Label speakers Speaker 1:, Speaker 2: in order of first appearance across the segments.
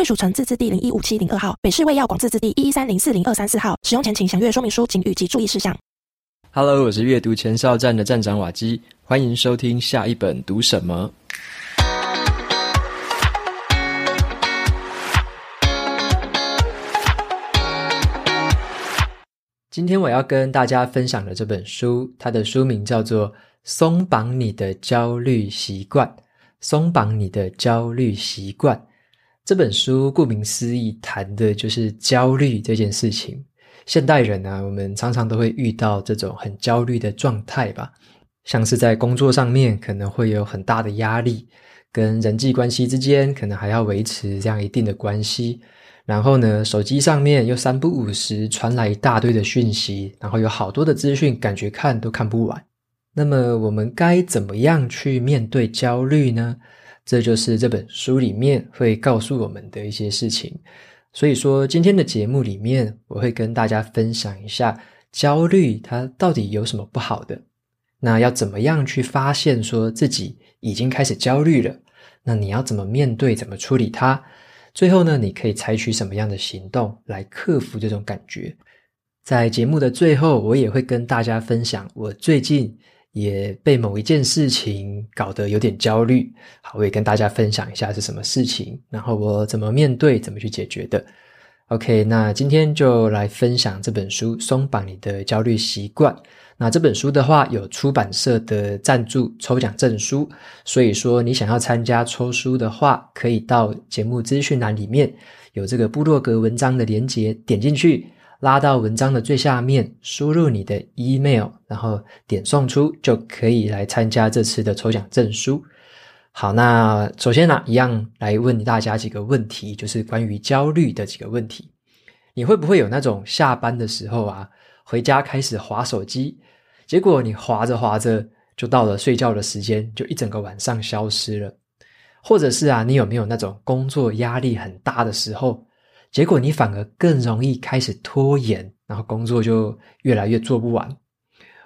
Speaker 1: 贵属城自治地零一五七零二号，北市卫药广自治地一一三零四零二三四号。使用前请详阅说明书、警语及注意事项。
Speaker 2: Hello，我是阅读前哨站的站长瓦基，欢迎收听下一本读什么。今天我要跟大家分享的这本书，它的书名叫做《松绑你的焦虑习惯》。松绑你的焦虑习惯。这本书顾名思义，谈的就是焦虑这件事情。现代人呢、啊，我们常常都会遇到这种很焦虑的状态吧，像是在工作上面可能会有很大的压力，跟人际关系之间可能还要维持这样一定的关系。然后呢，手机上面又三不五时传来一大堆的讯息，然后有好多的资讯，感觉看都看不完。那么我们该怎么样去面对焦虑呢？这就是这本书里面会告诉我们的一些事情。所以说，今天的节目里面，我会跟大家分享一下焦虑它到底有什么不好的。那要怎么样去发现说自己已经开始焦虑了？那你要怎么面对？怎么处理它？最后呢，你可以采取什么样的行动来克服这种感觉？在节目的最后，我也会跟大家分享我最近。也被某一件事情搞得有点焦虑，好，我也跟大家分享一下是什么事情，然后我怎么面对，怎么去解决的。OK，那今天就来分享这本书《松绑你的焦虑习惯》。那这本书的话，有出版社的赞助抽奖证书，所以说你想要参加抽书的话，可以到节目资讯栏里面有这个部落格文章的连接，点进去。拉到文章的最下面，输入你的 email，然后点送出，就可以来参加这次的抽奖证书。好，那首先呢，一样来问大家几个问题，就是关于焦虑的几个问题。你会不会有那种下班的时候啊，回家开始划手机，结果你划着划着就到了睡觉的时间，就一整个晚上消失了？或者是啊，你有没有那种工作压力很大的时候？结果你反而更容易开始拖延，然后工作就越来越做不完。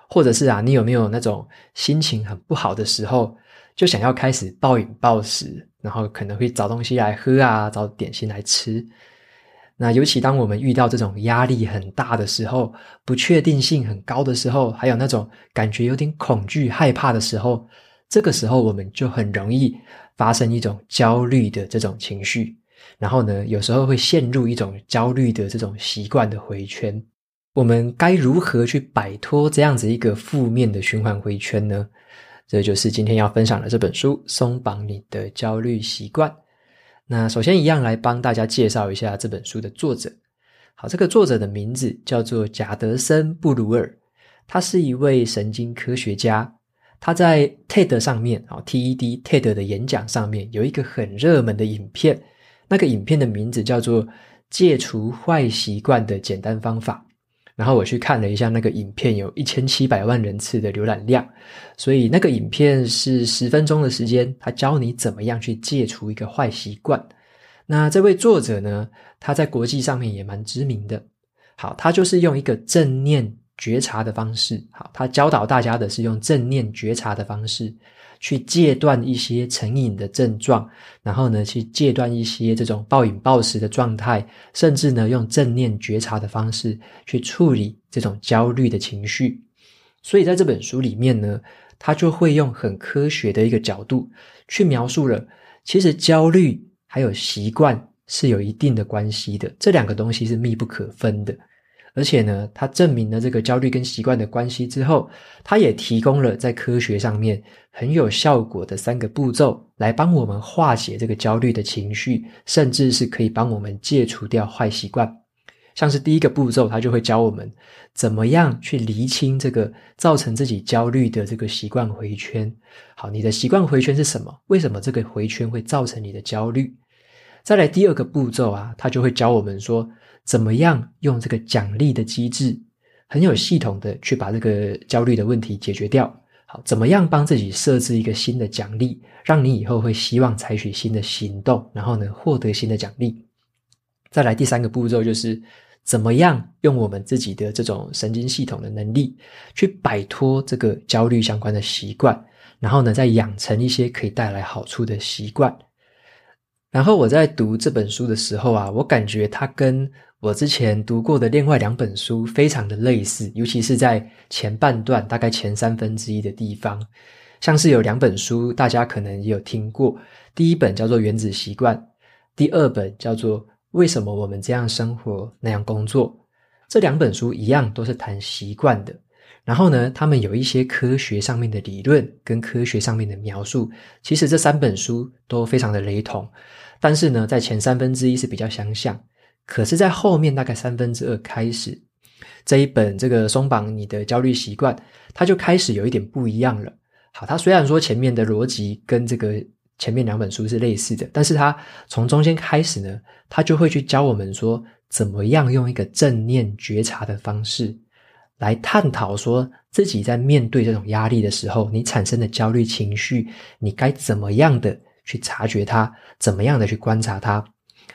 Speaker 2: 或者是啊，你有没有那种心情很不好的时候，就想要开始暴饮暴食，然后可能会找东西来喝啊，找点心来吃。那尤其当我们遇到这种压力很大的时候，不确定性很高的时候，还有那种感觉有点恐惧、害怕的时候，这个时候我们就很容易发生一种焦虑的这种情绪。然后呢，有时候会陷入一种焦虑的这种习惯的回圈。我们该如何去摆脱这样子一个负面的循环回圈呢？这就是今天要分享的这本书《松绑你的焦虑习惯》。那首先一样来帮大家介绍一下这本书的作者。好，这个作者的名字叫做贾德森·布鲁尔，他是一位神经科学家。他在 TED 上面啊，TED TED 的演讲上面有一个很热门的影片。那个影片的名字叫做《戒除坏习惯的简单方法》，然后我去看了一下那个影片，有一千七百万人次的浏览量，所以那个影片是十分钟的时间，他教你怎么样去戒除一个坏习惯。那这位作者呢，他在国际上面也蛮知名的。好，他就是用一个正念觉察的方式，好，他教导大家的是用正念觉察的方式。去戒断一些成瘾的症状，然后呢，去戒断一些这种暴饮暴食的状态，甚至呢，用正念觉察的方式去处理这种焦虑的情绪。所以在这本书里面呢，他就会用很科学的一个角度去描述了，其实焦虑还有习惯是有一定的关系的，这两个东西是密不可分的。而且呢，他证明了这个焦虑跟习惯的关系之后，他也提供了在科学上面很有效果的三个步骤，来帮我们化解这个焦虑的情绪，甚至是可以帮我们戒除掉坏习惯。像是第一个步骤，他就会教我们怎么样去厘清这个造成自己焦虑的这个习惯回圈。好，你的习惯回圈是什么？为什么这个回圈会造成你的焦虑？再来第二个步骤啊，他就会教我们说，怎么样用这个奖励的机制，很有系统的去把这个焦虑的问题解决掉。怎么样帮自己设置一个新的奖励，让你以后会希望采取新的行动，然后呢，获得新的奖励。再来第三个步骤就是，怎么样用我们自己的这种神经系统的能力，去摆脱这个焦虑相关的习惯，然后呢，再养成一些可以带来好处的习惯。然后我在读这本书的时候啊，我感觉它跟我之前读过的另外两本书非常的类似，尤其是在前半段，大概前三分之一的地方，像是有两本书，大家可能也有听过，第一本叫做《原子习惯》，第二本叫做。为什么我们这样生活那样工作？这两本书一样都是谈习惯的。然后呢，他们有一些科学上面的理论跟科学上面的描述。其实这三本书都非常的雷同，但是呢，在前三分之一是比较相像。可是，在后面大概三分之二开始，这一本这个松绑你的焦虑习惯，它就开始有一点不一样了。好，它虽然说前面的逻辑跟这个。前面两本书是类似的，但是它从中间开始呢，它就会去教我们说，怎么样用一个正念觉察的方式来探讨，说自己在面对这种压力的时候，你产生的焦虑情绪，你该怎么样的去察觉它，怎么样的去观察它。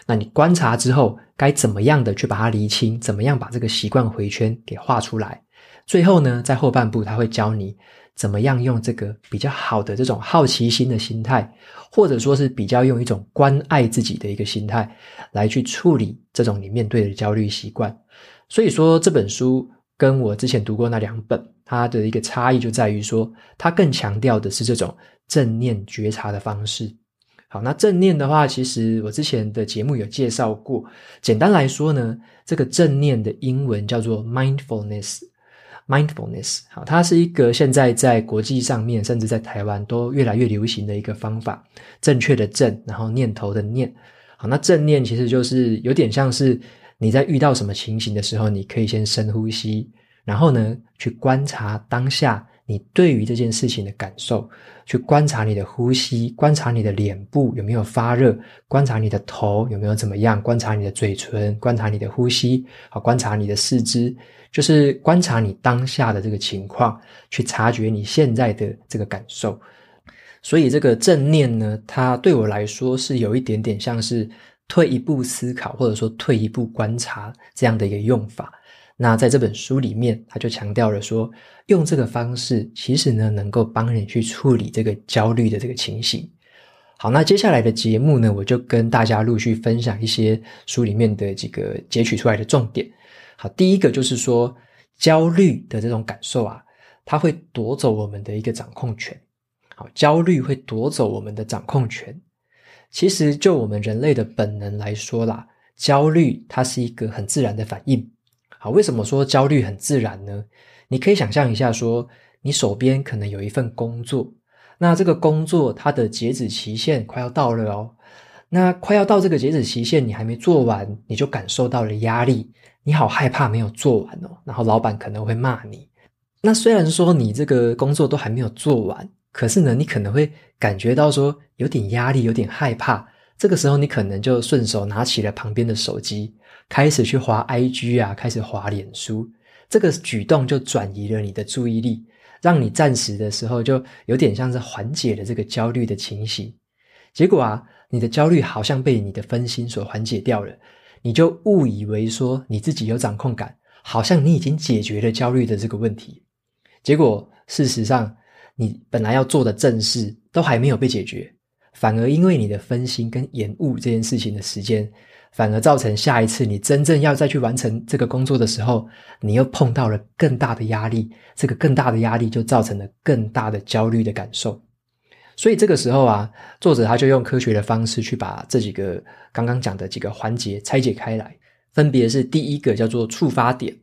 Speaker 2: 那你观察之后，该怎么样的去把它厘清，怎么样把这个习惯回圈给画出来。最后呢，在后半部他会教你。怎么样用这个比较好的这种好奇心的心态，或者说是比较用一种关爱自己的一个心态，来去处理这种你面对的焦虑习惯。所以说这本书跟我之前读过那两本，它的一个差异就在于说，它更强调的是这种正念觉察的方式。好，那正念的话，其实我之前的节目有介绍过。简单来说呢，这个正念的英文叫做 mindfulness。Mindfulness，好，它是一个现在在国际上面，甚至在台湾都越来越流行的一个方法。正确的正，然后念头的念，好，那正念其实就是有点像是你在遇到什么情形的时候，你可以先深呼吸，然后呢，去观察当下。你对于这件事情的感受，去观察你的呼吸，观察你的脸部有没有发热，观察你的头有没有怎么样，观察你的嘴唇，观察你的呼吸，好，观察你的四肢，就是观察你当下的这个情况，去察觉你现在的这个感受。所以这个正念呢，它对我来说是有一点点像是退一步思考，或者说退一步观察这样的一个用法。那在这本书里面，他就强调了说，用这个方式，其实呢，能够帮你去处理这个焦虑的这个情形。好，那接下来的节目呢，我就跟大家陆续分享一些书里面的几个截取出来的重点。好，第一个就是说，焦虑的这种感受啊，它会夺走我们的一个掌控权。好，焦虑会夺走我们的掌控权。其实就我们人类的本能来说啦，焦虑它是一个很自然的反应。好，为什么说焦虑很自然呢？你可以想象一下说，你手边可能有一份工作，那这个工作它的截止期限快要到了哦。那快要到这个截止期限，你还没做完，你就感受到了压力，你好害怕没有做完哦。然后老板可能会骂你。那虽然说你这个工作都还没有做完，可是呢，你可能会感觉到说有点压力，有点害怕。这个时候，你可能就顺手拿起了旁边的手机。开始去滑 IG 啊，开始滑脸书，这个举动就转移了你的注意力，让你暂时的时候就有点像是缓解了这个焦虑的情形。结果啊，你的焦虑好像被你的分心所缓解掉了，你就误以为说你自己有掌控感，好像你已经解决了焦虑的这个问题。结果事实上，你本来要做的正事都还没有被解决，反而因为你的分心跟延误这件事情的时间。反而造成下一次你真正要再去完成这个工作的时候，你又碰到了更大的压力，这个更大的压力就造成了更大的焦虑的感受。所以这个时候啊，作者他就用科学的方式去把这几个刚刚讲的几个环节拆解开来，分别是第一个叫做触发点，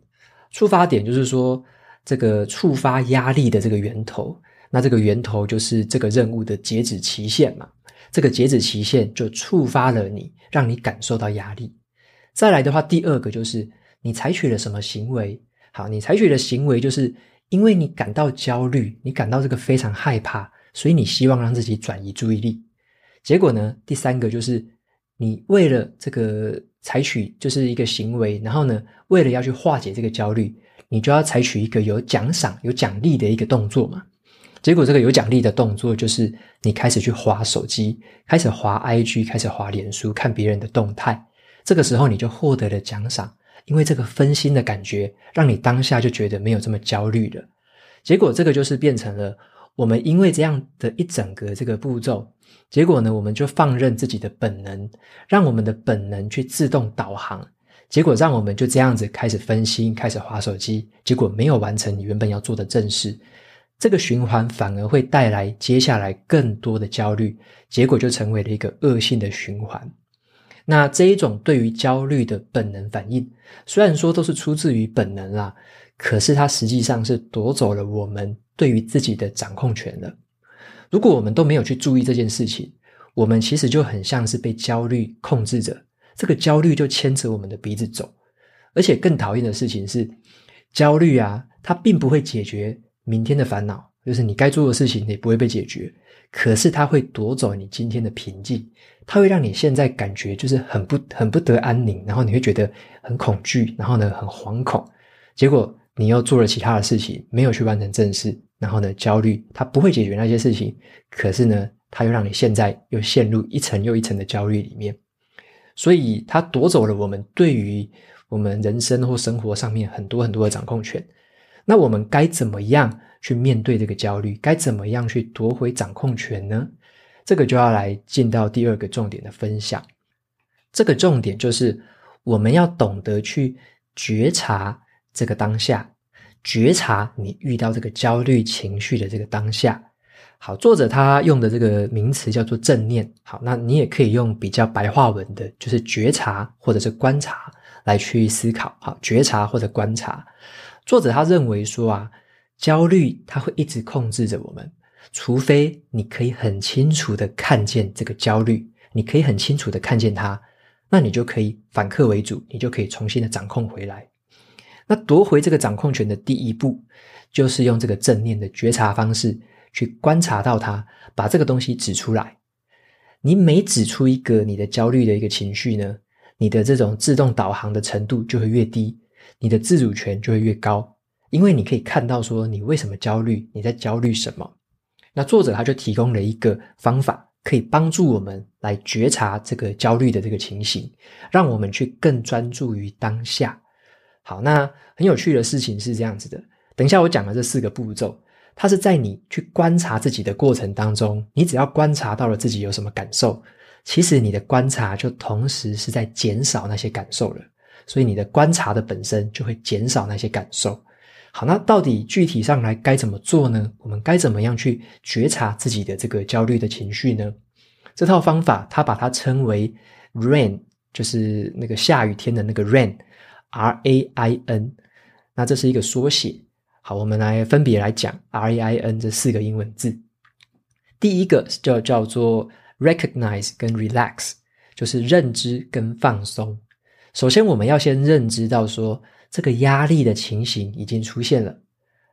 Speaker 2: 触发点就是说这个触发压力的这个源头，那这个源头就是这个任务的截止期限嘛。这个截止期限就触发了你，让你感受到压力。再来的话，第二个就是你采取了什么行为？好，你采取的行为就是因为你感到焦虑，你感到这个非常害怕，所以你希望让自己转移注意力。结果呢，第三个就是你为了这个采取就是一个行为，然后呢，为了要去化解这个焦虑，你就要采取一个有奖赏、有奖励的一个动作嘛。结果这个有奖励的动作就是你开始去划手机，开始划 IG，开始划脸书，看别人的动态。这个时候你就获得了奖赏，因为这个分心的感觉，让你当下就觉得没有这么焦虑了。结果这个就是变成了我们因为这样的一整个这个步骤，结果呢，我们就放任自己的本能，让我们的本能去自动导航，结果让我们就这样子开始分心，开始划手机，结果没有完成你原本要做的正事。这个循环反而会带来接下来更多的焦虑，结果就成为了一个恶性的循环。那这一种对于焦虑的本能反应，虽然说都是出自于本能啦，可是它实际上是夺走了我们对于自己的掌控权了。如果我们都没有去注意这件事情，我们其实就很像是被焦虑控制着，这个焦虑就牵着我们的鼻子走。而且更讨厌的事情是，焦虑啊，它并不会解决。明天的烦恼就是你该做的事情也不会被解决，可是它会夺走你今天的平静，它会让你现在感觉就是很不很不得安宁，然后你会觉得很恐惧，然后呢很惶恐，结果你又做了其他的事情，没有去完成正事，然后呢焦虑，它不会解决那些事情，可是呢它又让你现在又陷入一层又一层的焦虑里面，所以它夺走了我们对于我们人生或生活上面很多很多的掌控权。那我们该怎么样去面对这个焦虑？该怎么样去夺回掌控权呢？这个就要来进到第二个重点的分享。这个重点就是我们要懂得去觉察这个当下，觉察你遇到这个焦虑情绪的这个当下。好，作者他用的这个名词叫做正念。好，那你也可以用比较白话文的，就是觉察或者是观察来去思考。好，觉察或者观察。作者他认为说啊，焦虑它会一直控制着我们，除非你可以很清楚的看见这个焦虑，你可以很清楚的看见它，那你就可以反客为主，你就可以重新的掌控回来。那夺回这个掌控权的第一步，就是用这个正念的觉察方式去观察到它，把这个东西指出来。你每指出一个你的焦虑的一个情绪呢，你的这种自动导航的程度就会越低。你的自主权就会越高，因为你可以看到说你为什么焦虑，你在焦虑什么。那作者他就提供了一个方法，可以帮助我们来觉察这个焦虑的这个情形，让我们去更专注于当下。好，那很有趣的事情是这样子的，等一下我讲的这四个步骤，它是在你去观察自己的过程当中，你只要观察到了自己有什么感受，其实你的观察就同时是在减少那些感受了。所以你的观察的本身就会减少那些感受。好，那到底具体上来该怎么做呢？我们该怎么样去觉察自己的这个焦虑的情绪呢？这套方法，它把它称为 RAIN，就是那个下雨天的那个 rain，R-A-I-N。那这是一个缩写。好，我们来分别来讲 R-A-I-N 这四个英文字。第一个叫叫做 recognize 跟 relax，就是认知跟放松。首先，我们要先认知到说，这个压力的情形已经出现了，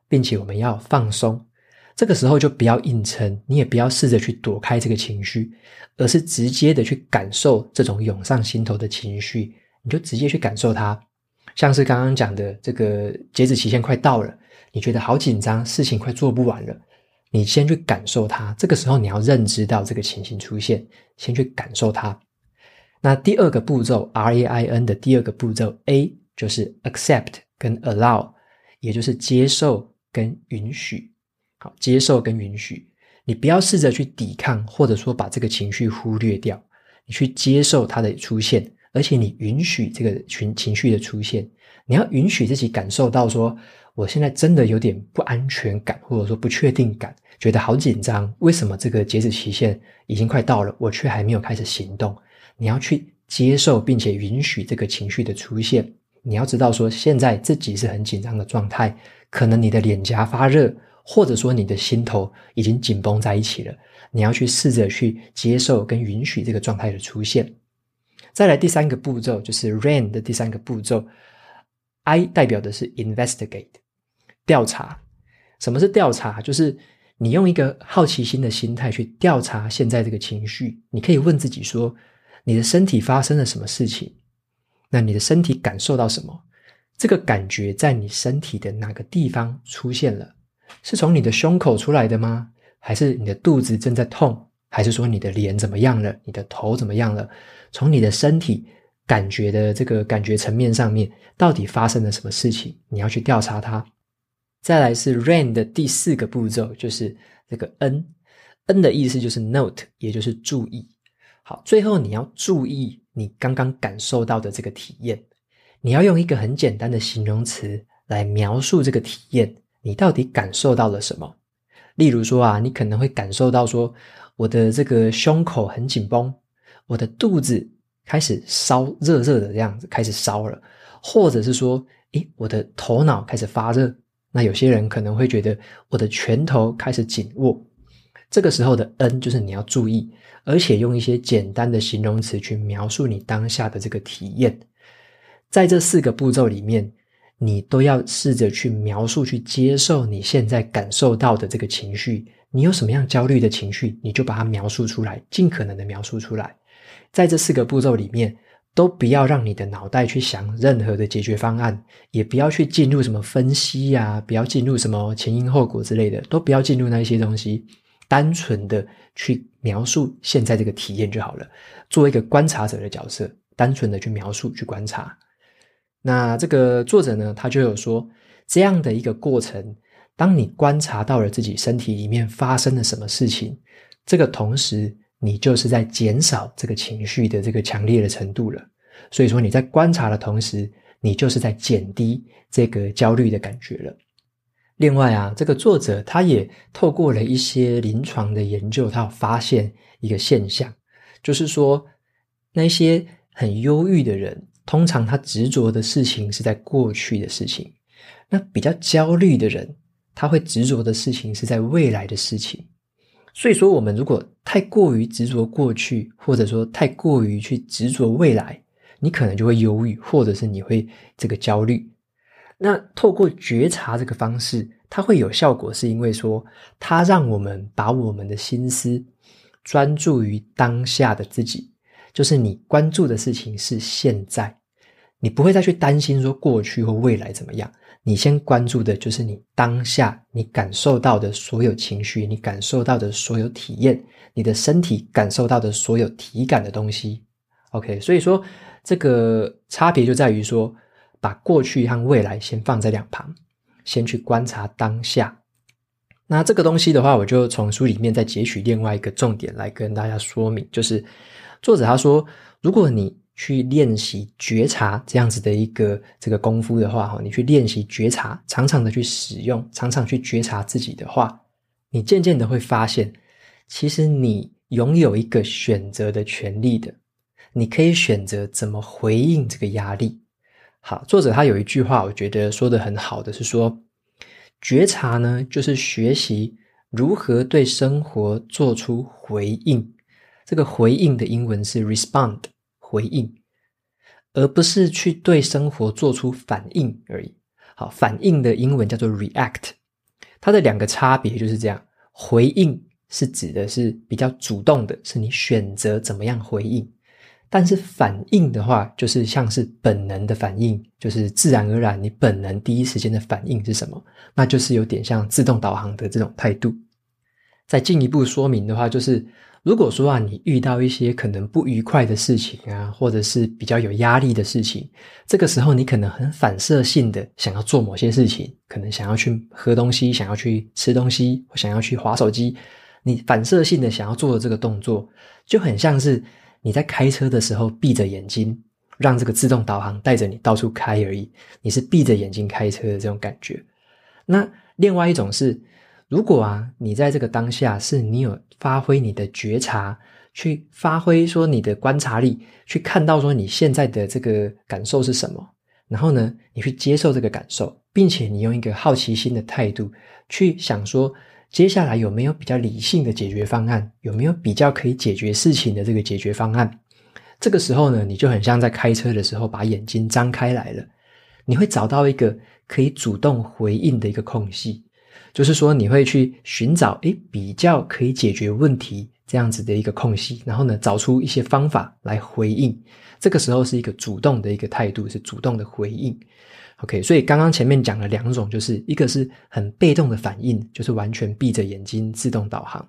Speaker 2: 并且我们要放松。这个时候就不要硬撑，你也不要试着去躲开这个情绪，而是直接的去感受这种涌上心头的情绪，你就直接去感受它。像是刚刚讲的，这个截止期限快到了，你觉得好紧张，事情快做不完了，你先去感受它。这个时候你要认知到这个情形出现，先去感受它。那第二个步骤，R A I N 的第二个步骤 A 就是 accept 跟 allow，也就是接受跟允许。好，接受跟允许，你不要试着去抵抗，或者说把这个情绪忽略掉，你去接受它的出现，而且你允许这个情情绪的出现，你要允许自己感受到说，我现在真的有点不安全感，或者说不确定感，觉得好紧张。为什么这个截止期限已经快到了，我却还没有开始行动？你要去接受并且允许这个情绪的出现。你要知道说，现在自己是很紧张的状态，可能你的脸颊发热，或者说你的心头已经紧绷在一起了。你要去试着去接受跟允许这个状态的出现。再来第三个步骤就是 RAIN 的第三个步骤，I 代表的是 investigate，调查。什么是调查？就是你用一个好奇心的心态去调查现在这个情绪。你可以问自己说。你的身体发生了什么事情？那你的身体感受到什么？这个感觉在你身体的哪个地方出现了？是从你的胸口出来的吗？还是你的肚子正在痛？还是说你的脸怎么样了？你的头怎么样了？从你的身体感觉的这个感觉层面上面，到底发生了什么事情？你要去调查它。再来是 RAIN 的第四个步骤，就是这个 N，N 的意思就是 Note，也就是注意。好，最后你要注意你刚刚感受到的这个体验。你要用一个很简单的形容词来描述这个体验，你到底感受到了什么？例如说啊，你可能会感受到说，我的这个胸口很紧绷，我的肚子开始烧，热热的这样子开始烧了，或者是说，诶，我的头脑开始发热。那有些人可能会觉得我的拳头开始紧握。这个时候的 N 就是你要注意，而且用一些简单的形容词去描述你当下的这个体验。在这四个步骤里面，你都要试着去描述、去接受你现在感受到的这个情绪。你有什么样焦虑的情绪，你就把它描述出来，尽可能的描述出来。在这四个步骤里面，都不要让你的脑袋去想任何的解决方案，也不要去进入什么分析呀，不要进入什么前因后果之类的，都不要进入那一些东西，单纯的去描述现在这个体验就好了。做一个观察者的角色，单纯的去描述、去观察。那这个作者呢，他就有说，这样的一个过程，当你观察到了自己身体里面发生了什么事情，这个同时，你就是在减少这个情绪的这个强烈的程度了。所以说，你在观察的同时，你就是在减低这个焦虑的感觉了。另外啊，这个作者他也透过了一些临床的研究，他有发现一个现象，就是说，那些很忧郁的人。通常他执着的事情是在过去的事情，那比较焦虑的人，他会执着的事情是在未来的事情。所以说，我们如果太过于执着过去，或者说太过于去执着未来，你可能就会忧郁，或者是你会这个焦虑。那透过觉察这个方式，它会有效果，是因为说，它让我们把我们的心思专注于当下的自己。就是你关注的事情是现在，你不会再去担心说过去或未来怎么样。你先关注的就是你当下你感受到的所有情绪，你感受到的所有体验，你的身体感受到的所有体感的东西。OK，所以说这个差别就在于说，把过去和未来先放在两旁，先去观察当下。那这个东西的话，我就从书里面再截取另外一个重点来跟大家说明，就是。作者他说，如果你去练习觉察这样子的一个这个功夫的话，哈，你去练习觉察，常常的去使用，常常去觉察自己的话，你渐渐的会发现，其实你拥有一个选择的权利的，你可以选择怎么回应这个压力。好，作者他有一句话，我觉得说的很好的是说，觉察呢，就是学习如何对生活做出回应。这个回应的英文是 respond，回应，而不是去对生活做出反应而已。好，反应的英文叫做 react，它的两个差别就是这样。回应是指的是比较主动的，是你选择怎么样回应；但是反应的话，就是像是本能的反应，就是自然而然你本能第一时间的反应是什么？那就是有点像自动导航的这种态度。再进一步说明的话，就是。如果说啊，你遇到一些可能不愉快的事情啊，或者是比较有压力的事情，这个时候你可能很反射性的想要做某些事情，可能想要去喝东西，想要去吃东西，想要去划手机，你反射性的想要做的这个动作，就很像是你在开车的时候闭着眼睛，让这个自动导航带着你到处开而已，你是闭着眼睛开车的这种感觉。那另外一种是。如果啊，你在这个当下是你有发挥你的觉察，去发挥说你的观察力，去看到说你现在的这个感受是什么，然后呢，你去接受这个感受，并且你用一个好奇心的态度去想说，接下来有没有比较理性的解决方案，有没有比较可以解决事情的这个解决方案？这个时候呢，你就很像在开车的时候把眼睛张开来了，你会找到一个可以主动回应的一个空隙。就是说，你会去寻找诶比较可以解决问题这样子的一个空隙，然后呢，找出一些方法来回应。这个时候是一个主动的一个态度，是主动的回应。OK，所以刚刚前面讲了两种，就是一个是很被动的反应，就是完全闭着眼睛自动导航；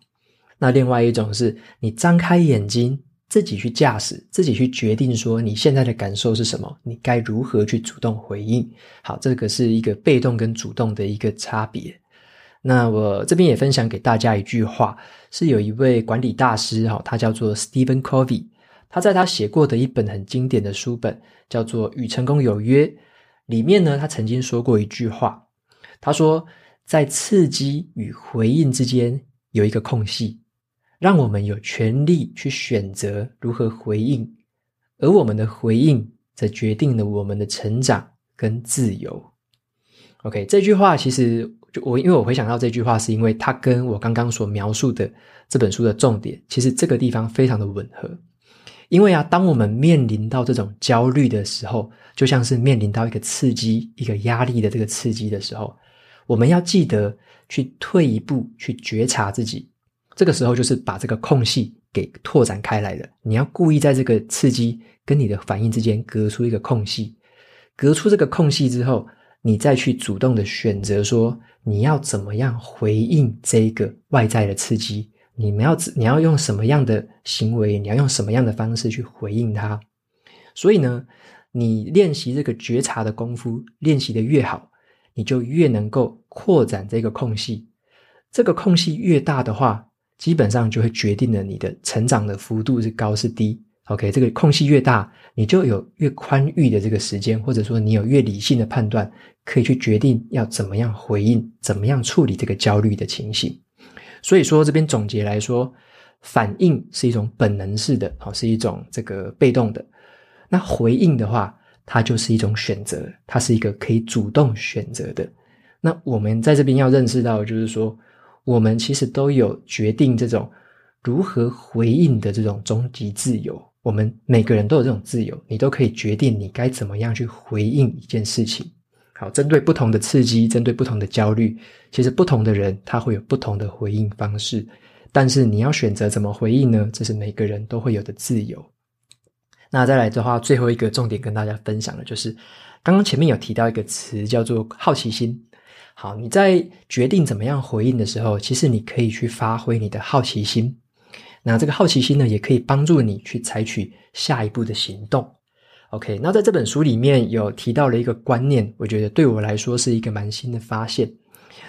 Speaker 2: 那另外一种是你张开眼睛，自己去驾驶，自己去决定说你现在的感受是什么，你该如何去主动回应。好，这个是一个被动跟主动的一个差别。那我这边也分享给大家一句话，是有一位管理大师哈，他叫做 Stephen Covey，他在他写过的一本很经典的书本叫做《与成功有约》里面呢，他曾经说过一句话，他说在刺激与回应之间有一个空隙，让我们有权利去选择如何回应，而我们的回应则决定了我们的成长跟自由。OK，这句话其实。就我，因为我回想到这句话，是因为它跟我刚刚所描述的这本书的重点，其实这个地方非常的吻合。因为啊，当我们面临到这种焦虑的时候，就像是面临到一个刺激、一个压力的这个刺激的时候，我们要记得去退一步，去觉察自己。这个时候就是把这个空隙给拓展开来了。你要故意在这个刺激跟你的反应之间隔出一个空隙，隔出这个空隙之后，你再去主动的选择说，你要怎么样回应这个外在的刺激？你们要你要用什么样的行为？你要用什么样的方式去回应他？所以呢，你练习这个觉察的功夫，练习的越好，你就越能够扩展这个空隙。这个空隙越大的话，基本上就会决定了你的成长的幅度是高是低。OK，这个空隙越大，你就有越宽裕的这个时间，或者说你有越理性的判断，可以去决定要怎么样回应，怎么样处理这个焦虑的情形。所以说，这边总结来说，反应是一种本能式的，好，是一种这个被动的。那回应的话，它就是一种选择，它是一个可以主动选择的。那我们在这边要认识到，就是说，我们其实都有决定这种如何回应的这种终极自由。我们每个人都有这种自由，你都可以决定你该怎么样去回应一件事情。好，针对不同的刺激，针对不同的焦虑，其实不同的人他会有不同的回应方式。但是你要选择怎么回应呢？这是每个人都会有的自由。那再来的话，最后一个重点跟大家分享的就是，刚刚前面有提到一个词叫做好奇心。好，你在决定怎么样回应的时候，其实你可以去发挥你的好奇心。那这个好奇心呢，也可以帮助你去采取下一步的行动。OK，那在这本书里面有提到了一个观念，我觉得对我来说是一个蛮新的发现。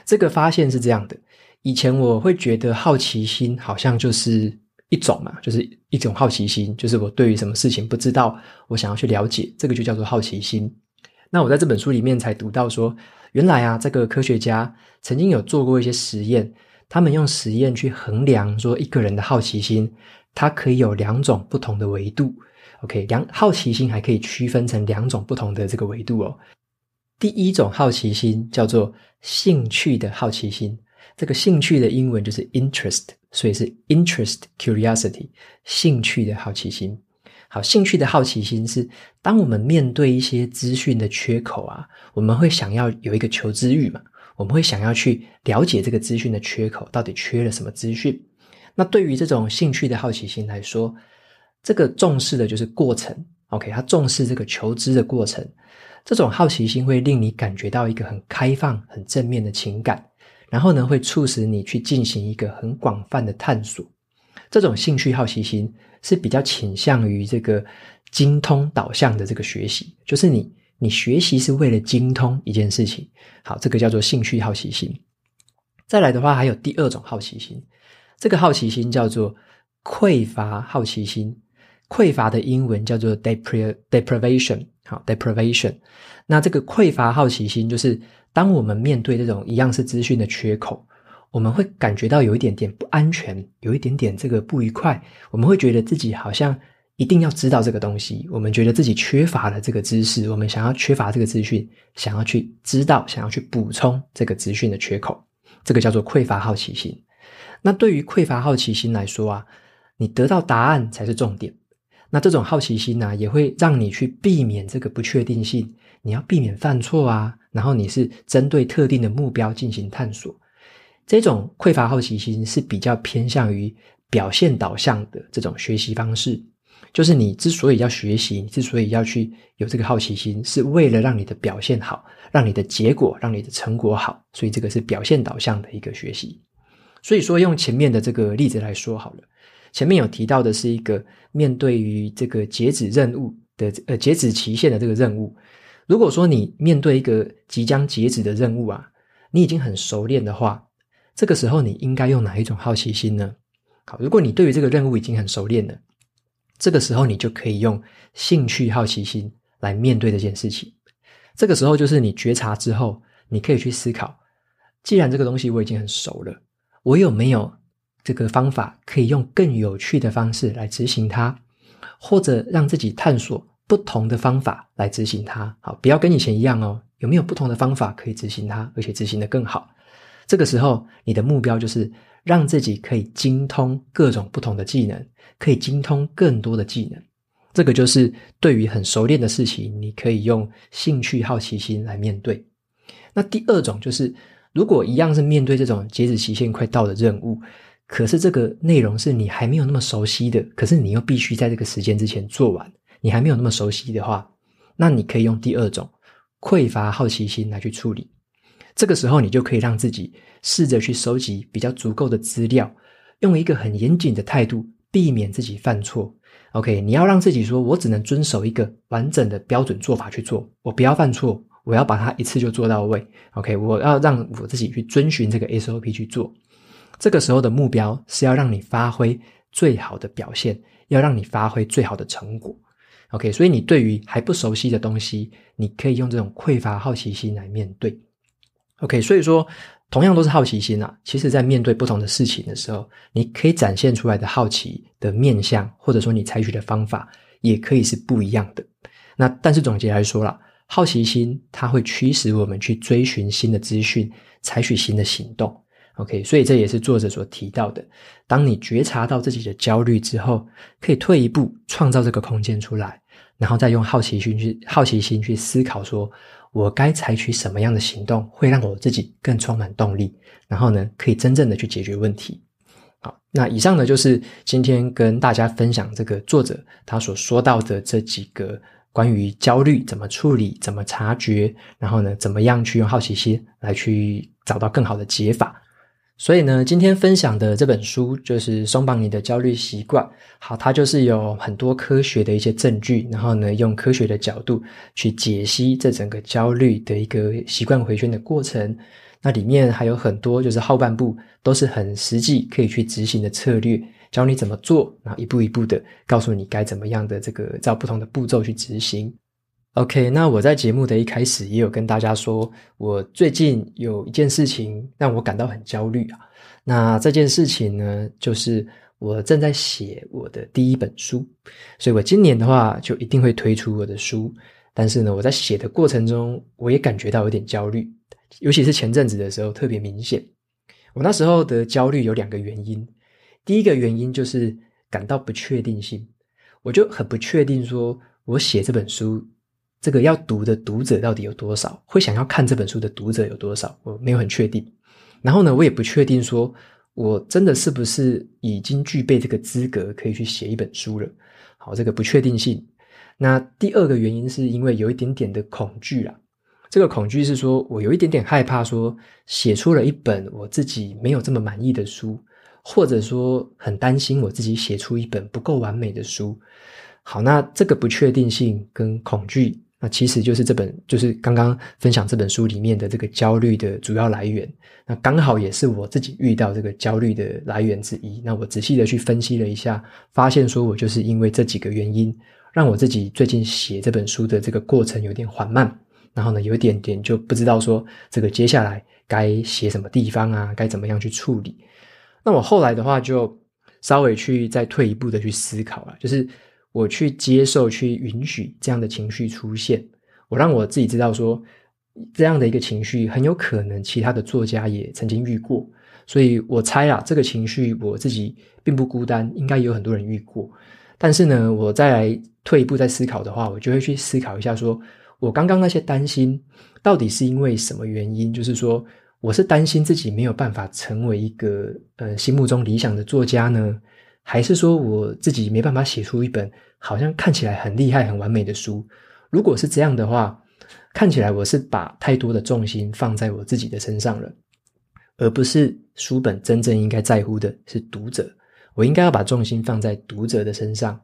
Speaker 2: 这个发现是这样的：以前我会觉得好奇心好像就是一种嘛，就是一种好奇心，就是我对于什么事情不知道，我想要去了解，这个就叫做好奇心。那我在这本书里面才读到说，原来啊，这个科学家曾经有做过一些实验。他们用实验去衡量说一个人的好奇心，它可以有两种不同的维度。OK，两好奇心还可以区分成两种不同的这个维度哦。第一种好奇心叫做兴趣的好奇心，这个兴趣的英文就是 interest，所以是 interest curiosity，兴趣的好奇心。好，兴趣的好奇心是当我们面对一些资讯的缺口啊，我们会想要有一个求知欲嘛。我们会想要去了解这个资讯的缺口，到底缺了什么资讯。那对于这种兴趣的好奇心来说，这个重视的就是过程。OK，他重视这个求知的过程。这种好奇心会令你感觉到一个很开放、很正面的情感，然后呢，会促使你去进行一个很广泛的探索。这种兴趣好奇心是比较倾向于这个精通导向的这个学习，就是你。你学习是为了精通一件事情，好，这个叫做兴趣好奇心。再来的话，还有第二种好奇心，这个好奇心叫做匮乏好奇心。匮乏的英文叫做 deprivation，好，deprivation。那这个匮乏好奇心，就是当我们面对这种一样是资讯的缺口，我们会感觉到有一点点不安全，有一点点这个不愉快，我们会觉得自己好像。一定要知道这个东西，我们觉得自己缺乏了这个知识，我们想要缺乏这个资讯，想要去知道，想要去补充这个资讯的缺口，这个叫做匮乏好奇心。那对于匮乏好奇心来说啊，你得到答案才是重点。那这种好奇心呢，也会让你去避免这个不确定性，你要避免犯错啊，然后你是针对特定的目标进行探索。这种匮乏好奇心是比较偏向于表现导向的这种学习方式。就是你之所以要学习，你之所以要去有这个好奇心，是为了让你的表现好，让你的结果，让你的成果好。所以这个是表现导向的一个学习。所以说，用前面的这个例子来说好了。前面有提到的是一个面对于这个截止任务的呃截止期限的这个任务。如果说你面对一个即将截止的任务啊，你已经很熟练的话，这个时候你应该用哪一种好奇心呢？好，如果你对于这个任务已经很熟练了。这个时候，你就可以用兴趣好奇心来面对这件事情。这个时候，就是你觉察之后，你可以去思考：既然这个东西我已经很熟了，我有没有这个方法可以用更有趣的方式来执行它，或者让自己探索不同的方法来执行它？好，不要跟以前一样哦。有没有不同的方法可以执行它，而且执行得更好？这个时候，你的目标就是让自己可以精通各种不同的技能。可以精通更多的技能，这个就是对于很熟练的事情，你可以用兴趣好奇心来面对。那第二种就是，如果一样是面对这种截止期限快到的任务，可是这个内容是你还没有那么熟悉的，可是你又必须在这个时间之前做完，你还没有那么熟悉的话，那你可以用第二种匮乏好奇心来去处理。这个时候，你就可以让自己试着去收集比较足够的资料，用一个很严谨的态度。避免自己犯错，OK？你要让自己说，我只能遵守一个完整的标准做法去做，我不要犯错，我要把它一次就做到位，OK？我要让我自己去遵循这个 SOP 去做。这个时候的目标是要让你发挥最好的表现，要让你发挥最好的成果，OK？所以你对于还不熟悉的东西，你可以用这种匮乏好奇心来面对，OK？所以说。同样都是好奇心啊，其实在面对不同的事情的时候，你可以展现出来的好奇的面向，或者说你采取的方法，也可以是不一样的。那但是总结来说啦，好奇心它会驱使我们去追寻新的资讯，采取新的行动。OK，所以这也是作者所提到的。当你觉察到自己的焦虑之后，可以退一步，创造这个空间出来，然后再用好奇心去好奇心去思考说。我该采取什么样的行动，会让我自己更充满动力？然后呢，可以真正的去解决问题。好，那以上呢，就是今天跟大家分享这个作者他所说到的这几个关于焦虑怎么处理、怎么察觉，然后呢，怎么样去用好奇心来去找到更好的解法。所以呢，今天分享的这本书就是松绑你的焦虑习惯。好，它就是有很多科学的一些证据，然后呢，用科学的角度去解析这整个焦虑的一个习惯回圈的过程。那里面还有很多，就是后半部都是很实际可以去执行的策略，教你怎么做，然后一步一步的告诉你该怎么样的这个照不同的步骤去执行。OK，那我在节目的一开始也有跟大家说，我最近有一件事情让我感到很焦虑啊。那这件事情呢，就是我正在写我的第一本书，所以我今年的话就一定会推出我的书。但是呢，我在写的过程中，我也感觉到有点焦虑，尤其是前阵子的时候特别明显。我那时候的焦虑有两个原因，第一个原因就是感到不确定性，我就很不确定说我写这本书。这个要读的读者到底有多少？会想要看这本书的读者有多少？我没有很确定。然后呢，我也不确定说，我真的是不是已经具备这个资格可以去写一本书了？好，这个不确定性。那第二个原因是因为有一点点的恐惧啦。这个恐惧是说我有一点点害怕，说写出了一本我自己没有这么满意的书，或者说很担心我自己写出一本不够完美的书。好，那这个不确定性跟恐惧。那其实就是这本，就是刚刚分享这本书里面的这个焦虑的主要来源。那刚好也是我自己遇到这个焦虑的来源之一。那我仔细的去分析了一下，发现说我就是因为这几个原因，让我自己最近写这本书的这个过程有点缓慢。然后呢，有一点点就不知道说这个接下来该写什么地方啊，该怎么样去处理。那我后来的话就稍微去再退一步的去思考了，就是。我去接受、去允许这样的情绪出现，我让我自己知道说，这样的一个情绪很有可能其他的作家也曾经遇过，所以我猜啊，这个情绪我自己并不孤单，应该有很多人遇过。但是呢，我再来退一步再思考的话，我就会去思考一下说，说我刚刚那些担心到底是因为什么原因？就是说，我是担心自己没有办法成为一个呃心目中理想的作家呢？还是说我自己没办法写出一本好像看起来很厉害、很完美的书？如果是这样的话，看起来我是把太多的重心放在我自己的身上了，而不是书本真正应该在乎的是读者。我应该要把重心放在读者的身上。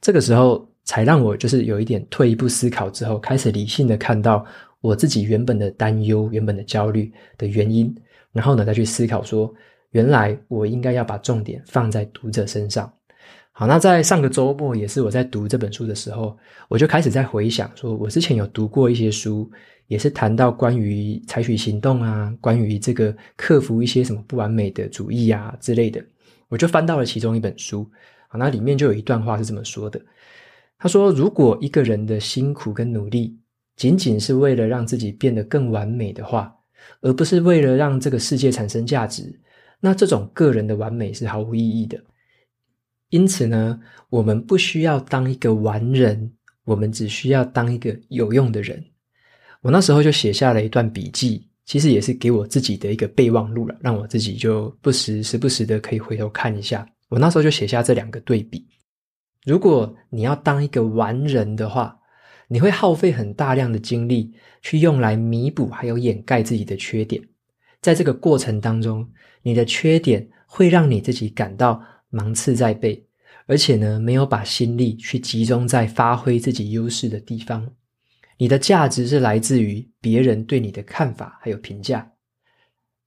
Speaker 2: 这个时候才让我就是有一点退一步思考之后，开始理性的看到我自己原本的担忧、原本的焦虑的原因，然后呢再去思考说，原来我应该要把重点放在读者身上。好，那在上个周末也是我在读这本书的时候，我就开始在回想说，我之前有读过一些书，也是谈到关于采取行动啊，关于这个克服一些什么不完美的主义啊之类的，我就翻到了其中一本书。好，那里面就有一段话是这么说的，他说：“如果一个人的辛苦跟努力仅仅是为了让自己变得更完美的话，而不是为了让这个世界产生价值，那这种个人的完美是毫无意义的。因此呢，我们不需要当一个完人，我们只需要当一个有用的人。”我那时候就写下了一段笔记，其实也是给我自己的一个备忘录了，让我自己就不时时不时的可以回头看一下。我那时候就写下这两个对比：如果你要当一个完人的话，你会耗费很大量的精力去用来弥补还有掩盖自己的缺点，在这个过程当中，你的缺点会让你自己感到芒刺在背，而且呢，没有把心力去集中在发挥自己优势的地方。你的价值是来自于别人对你的看法还有评价。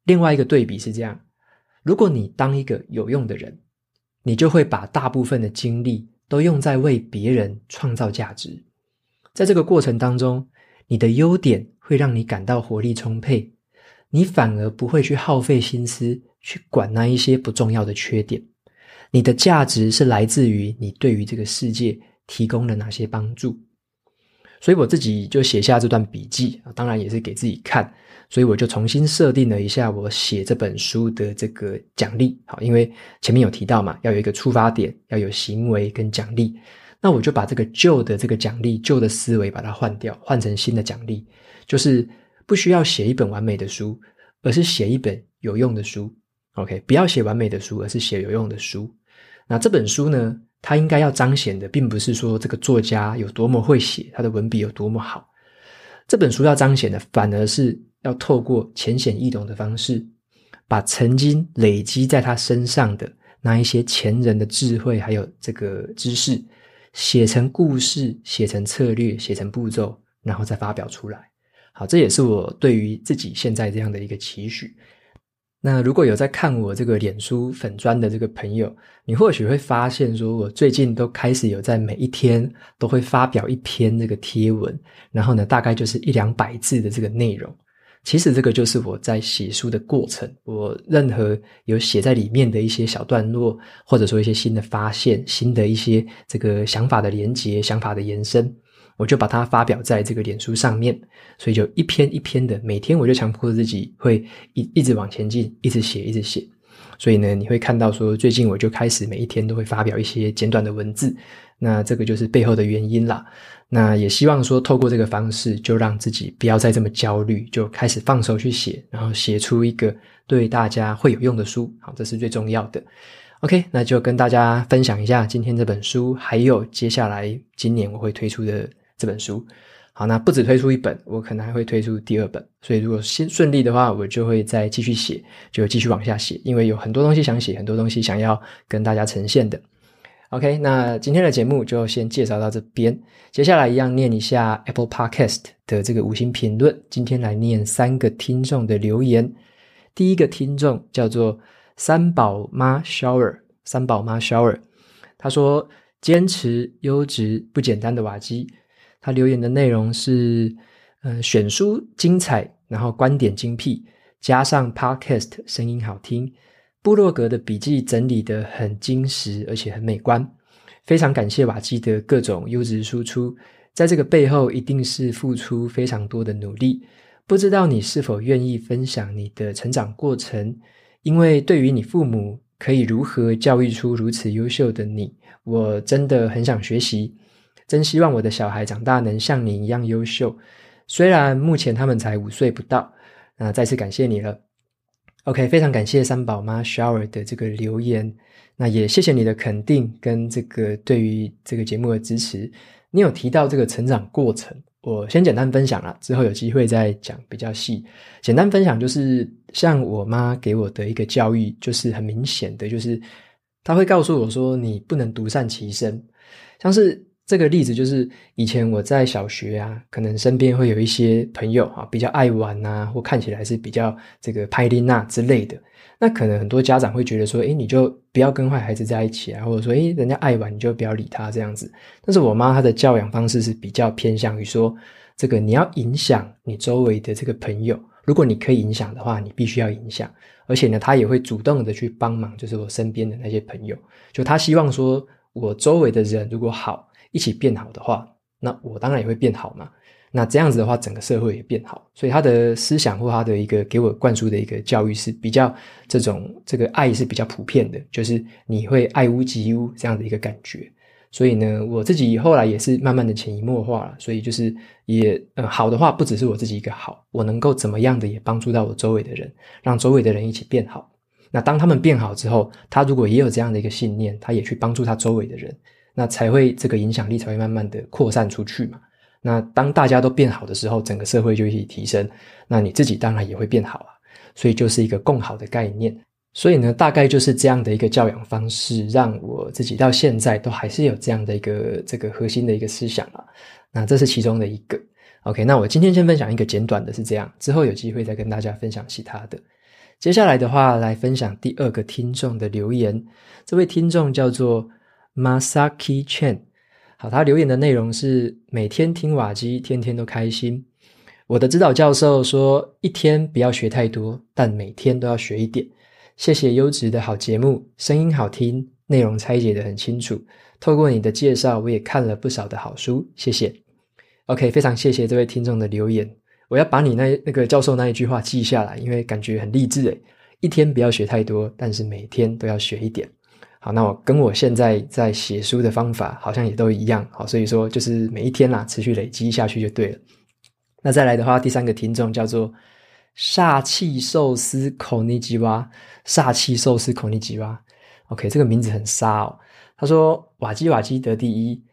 Speaker 2: 另外一个对比是这样：如果你当一个有用的人，你就会把大部分的精力都用在为别人创造价值，在这个过程当中，你的优点会让你感到活力充沛，你反而不会去耗费心思去管那一些不重要的缺点。你的价值是来自于你对于这个世界提供了哪些帮助。所以我自己就写下这段笔记，当然也是给自己看。所以我就重新设定了一下我写这本书的这个奖励，好，因为前面有提到嘛，要有一个出发点，要有行为跟奖励。那我就把这个旧的这个奖励、旧的思维把它换掉，换成新的奖励，就是不需要写一本完美的书，而是写一本有用的书。OK，不要写完美的书，而是写有用的书。那这本书呢，它应该要彰显的，并不是说这个作家有多么会写，他的文笔有多么好。这本书要彰显的，反而是。要透过浅显易懂的方式，把曾经累积在他身上的那一些前人的智慧，还有这个知识，写成故事，写成策略，写成步骤，然后再发表出来。好，这也是我对于自己现在这样的一个期许。那如果有在看我这个脸书粉砖的这个朋友，你或许会发现，说我最近都开始有在每一天都会发表一篇这个贴文，然后呢，大概就是一两百字的这个内容。其实这个就是我在写书的过程，我任何有写在里面的一些小段落，或者说一些新的发现、新的一些这个想法的连接、想法的延伸，我就把它发表在这个脸书上面。所以就一篇一篇的，每天我就强迫自己会一一直往前进，一直写，一直写。所以呢，你会看到说，最近我就开始每一天都会发表一些简短的文字。那这个就是背后的原因啦。那也希望说，透过这个方式，就让自己不要再这么焦虑，就开始放手去写，然后写出一个对大家会有用的书。好，这是最重要的。OK，那就跟大家分享一下今天这本书，还有接下来今年我会推出的这本书。好，那不止推出一本，我可能还会推出第二本。所以如果先顺利的话，我就会再继续写，就继续往下写，因为有很多东西想写，很多东西想要跟大家呈现的。OK，那今天的节目就先介绍到这边。接下来一样念一下 Apple Podcast 的这个五星评论。今天来念三个听众的留言。第一个听众叫做三宝妈 Shower，三宝妈 Shower，他说：“坚持优质不简单的瓦基。”他留言的内容是：嗯、选书精彩，然后观点精辟，加上 Podcast 声音好听。部落格的笔记整理得很精实，而且很美观。非常感谢瓦基的各种优质输出，在这个背后一定是付出非常多的努力。不知道你是否愿意分享你的成长过程？因为对于你父母可以如何教育出如此优秀的你，我真的很想学习。真希望我的小孩长大能像你一样优秀。虽然目前他们才五岁不到，那再次感谢你了。OK，非常感谢三宝妈 Shower 的这个留言，那也谢谢你的肯定跟这个对于这个节目的支持。你有提到这个成长过程，我先简单分享啦，之后有机会再讲比较细。简单分享就是，像我妈给我的一个教育，就是很明显的，就是她会告诉我说，你不能独善其身，像是。这个例子就是以前我在小学啊，可能身边会有一些朋友啊，比较爱玩啊，或看起来是比较这个派丽娜之类的。那可能很多家长会觉得说，诶，你就不要跟坏孩子在一起啊，或者说，诶，人家爱玩你就不要理他这样子。但是我妈她的教养方式是比较偏向于说，这个你要影响你周围的这个朋友，如果你可以影响的话，你必须要影响。而且呢，她也会主动的去帮忙，就是我身边的那些朋友，就她希望说我周围的人如果好。一起变好的话，那我当然也会变好嘛。那这样子的话，整个社会也变好。所以他的思想或他的一个给我灌输的一个教育是比较这种这个爱是比较普遍的，就是你会爱屋及乌这样的一个感觉。所以呢，我自己后来也是慢慢的潜移默化了。所以就是也呃好的话，不只是我自己一个好，我能够怎么样的也帮助到我周围的人，让周围的人一起变好。那当他们变好之后，他如果也有这样的一个信念，他也去帮助他周围的人。那才会这个影响力才会慢慢的扩散出去嘛。那当大家都变好的时候，整个社会就一起提升，那你自己当然也会变好啊。所以就是一个共好的概念。所以呢，大概就是这样的一个教养方式，让我自己到现在都还是有这样的一个这个核心的一个思想啊。那这是其中的一个。OK，那我今天先分享一个简短的，是这样，之后有机会再跟大家分享其他的。接下来的话，来分享第二个听众的留言。这位听众叫做。Masaki Chen，好，他留言的内容是每天听瓦基，天天都开心。我的指导教授说，一天不要学太多，但每天都要学一点。谢谢优质的好节目，声音好听，内容拆解得很清楚。透过你的介绍，我也看了不少的好书，谢谢。OK，非常谢谢这位听众的留言，我要把你那那个教授那一句话记下来，因为感觉很励志诶。一天不要学太多，但是每天都要学一点。好，那我跟我现在在写书的方法好像也都一样，好，所以说就是每一天啦，持续累积下去就对了。那再来的话，第三个听众叫做煞气寿司口尼吉哇，煞气寿司口尼吉哇，OK，这个名字很杀哦。他说瓦基瓦基得第一，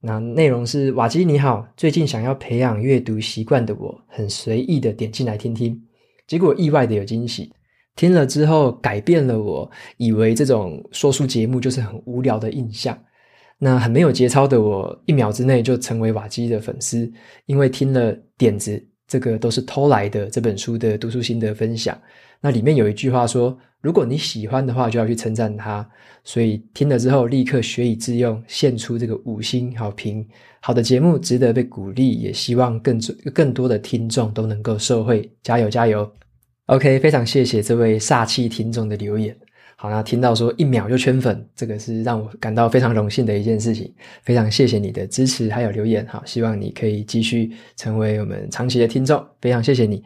Speaker 2: 那内容是瓦基你好，最近想要培养阅读习惯的我，很随意的点进来听听，结果意外的有惊喜。听了之后，改变了我以为这种说书节目就是很无聊的印象。那很没有节操的我，一秒之内就成为瓦基的粉丝，因为听了点子，这个都是偷来的。这本书的读书心得分享，那里面有一句话说：“如果你喜欢的话，就要去称赞他。”所以听了之后，立刻学以致用，献出这个五星好评。好的节目值得被鼓励，也希望更更多的听众都能够受惠。加油，加油！OK，非常谢谢这位煞气听众的留言。好，那听到说一秒就圈粉，这个是让我感到非常荣幸的一件事情。非常谢谢你的支持还有留言，好，希望你可以继续成为我们长期的听众。非常谢谢你。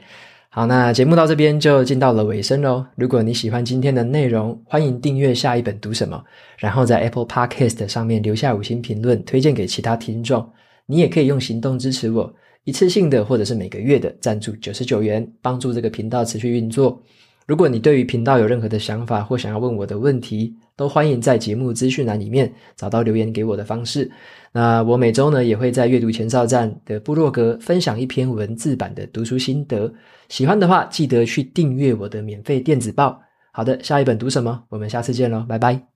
Speaker 2: 好，那节目到这边就进到了尾声喽。如果你喜欢今天的内容，欢迎订阅下一本读什么，然后在 Apple Podcast 上面留下五星评论，推荐给其他听众。你也可以用行动支持我。一次性的或者是每个月的赞助九十九元，帮助这个频道持续运作。如果你对于频道有任何的想法或想要问我的问题，都欢迎在节目资讯栏里面找到留言给我的方式。那我每周呢也会在阅读前哨站的部落格分享一篇文字版的读书心得。喜欢的话，记得去订阅我的免费电子报。好的，下一本读什么？我们下次见喽，拜拜。